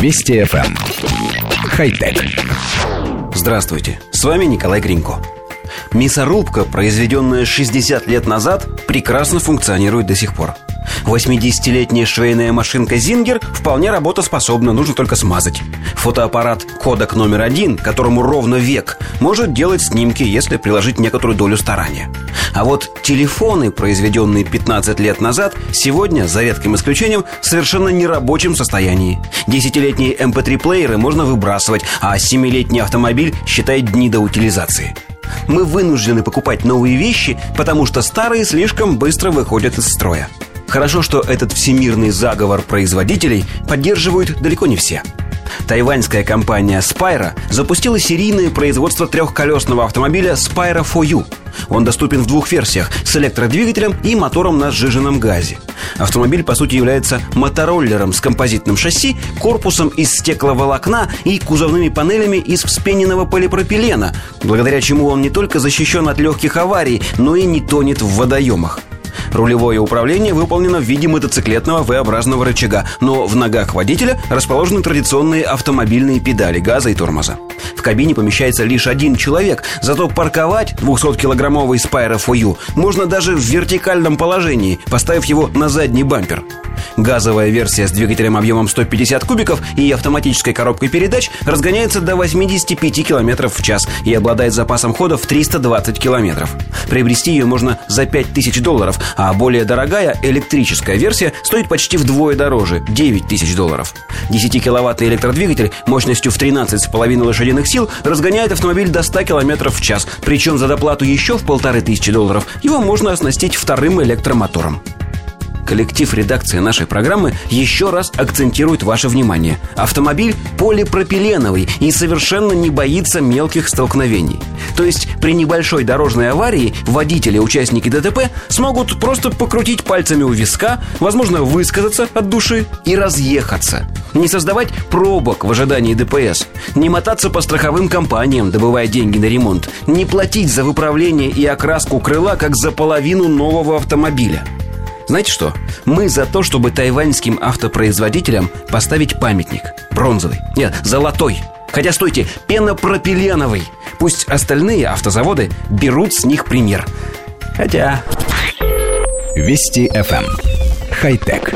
Вести FM. Эм. Хай-тек. Здравствуйте, с вами Николай Гринько. Мясорубка, произведенная 60 лет назад, прекрасно функционирует до сих пор – 80-летняя швейная машинка Зингер вполне работоспособна, нужно только смазать. Фотоаппарат Кодек номер один, которому ровно век, может делать снимки, если приложить некоторую долю старания. А вот телефоны, произведенные 15 лет назад, сегодня, за редким исключением, в совершенно нерабочем состоянии. Десятилетние MP3-плееры эм можно выбрасывать, а семилетний автомобиль считает дни до утилизации. Мы вынуждены покупать новые вещи, потому что старые слишком быстро выходят из строя. Хорошо, что этот всемирный заговор производителей поддерживают далеко не все. Тайваньская компания Spyro запустила серийное производство трехколесного автомобиля Spyro 4U. Он доступен в двух версиях – с электродвигателем и мотором на сжиженном газе. Автомобиль, по сути, является мотороллером с композитным шасси, корпусом из стекловолокна и кузовными панелями из вспененного полипропилена, благодаря чему он не только защищен от легких аварий, но и не тонет в водоемах. Рулевое управление выполнено в виде мотоциклетного V-образного рычага, но в ногах водителя расположены традиционные автомобильные педали газа и тормоза. В кабине помещается лишь один человек, зато парковать 200-килограммовый Spyro 4 можно даже в вертикальном положении, поставив его на задний бампер. Газовая версия с двигателем объемом 150 кубиков и автоматической коробкой передач разгоняется до 85 км в час и обладает запасом хода в 320 км. Приобрести ее можно за 5000 долларов, а более дорогая электрическая версия стоит почти вдвое дороже – 9 тысяч долларов. 10-киловаттный электродвигатель мощностью в 13,5 лошадиных сил разгоняет автомобиль до 100 км в час, причем за доплату еще в полторы тысячи долларов его можно оснастить вторым электромотором коллектив редакции нашей программы еще раз акцентирует ваше внимание. Автомобиль полипропиленовый и совершенно не боится мелких столкновений. То есть при небольшой дорожной аварии водители, участники ДТП смогут просто покрутить пальцами у виска, возможно, высказаться от души и разъехаться. Не создавать пробок в ожидании ДПС, не мотаться по страховым компаниям, добывая деньги на ремонт, не платить за выправление и окраску крыла, как за половину нового автомобиля – знаете что? Мы за то, чтобы тайваньским автопроизводителям поставить памятник. Бронзовый. Нет, золотой. Хотя, стойте, пенопропиленовый. Пусть остальные автозаводы берут с них пример. Хотя... Вести FM. Эм. Хай-тек.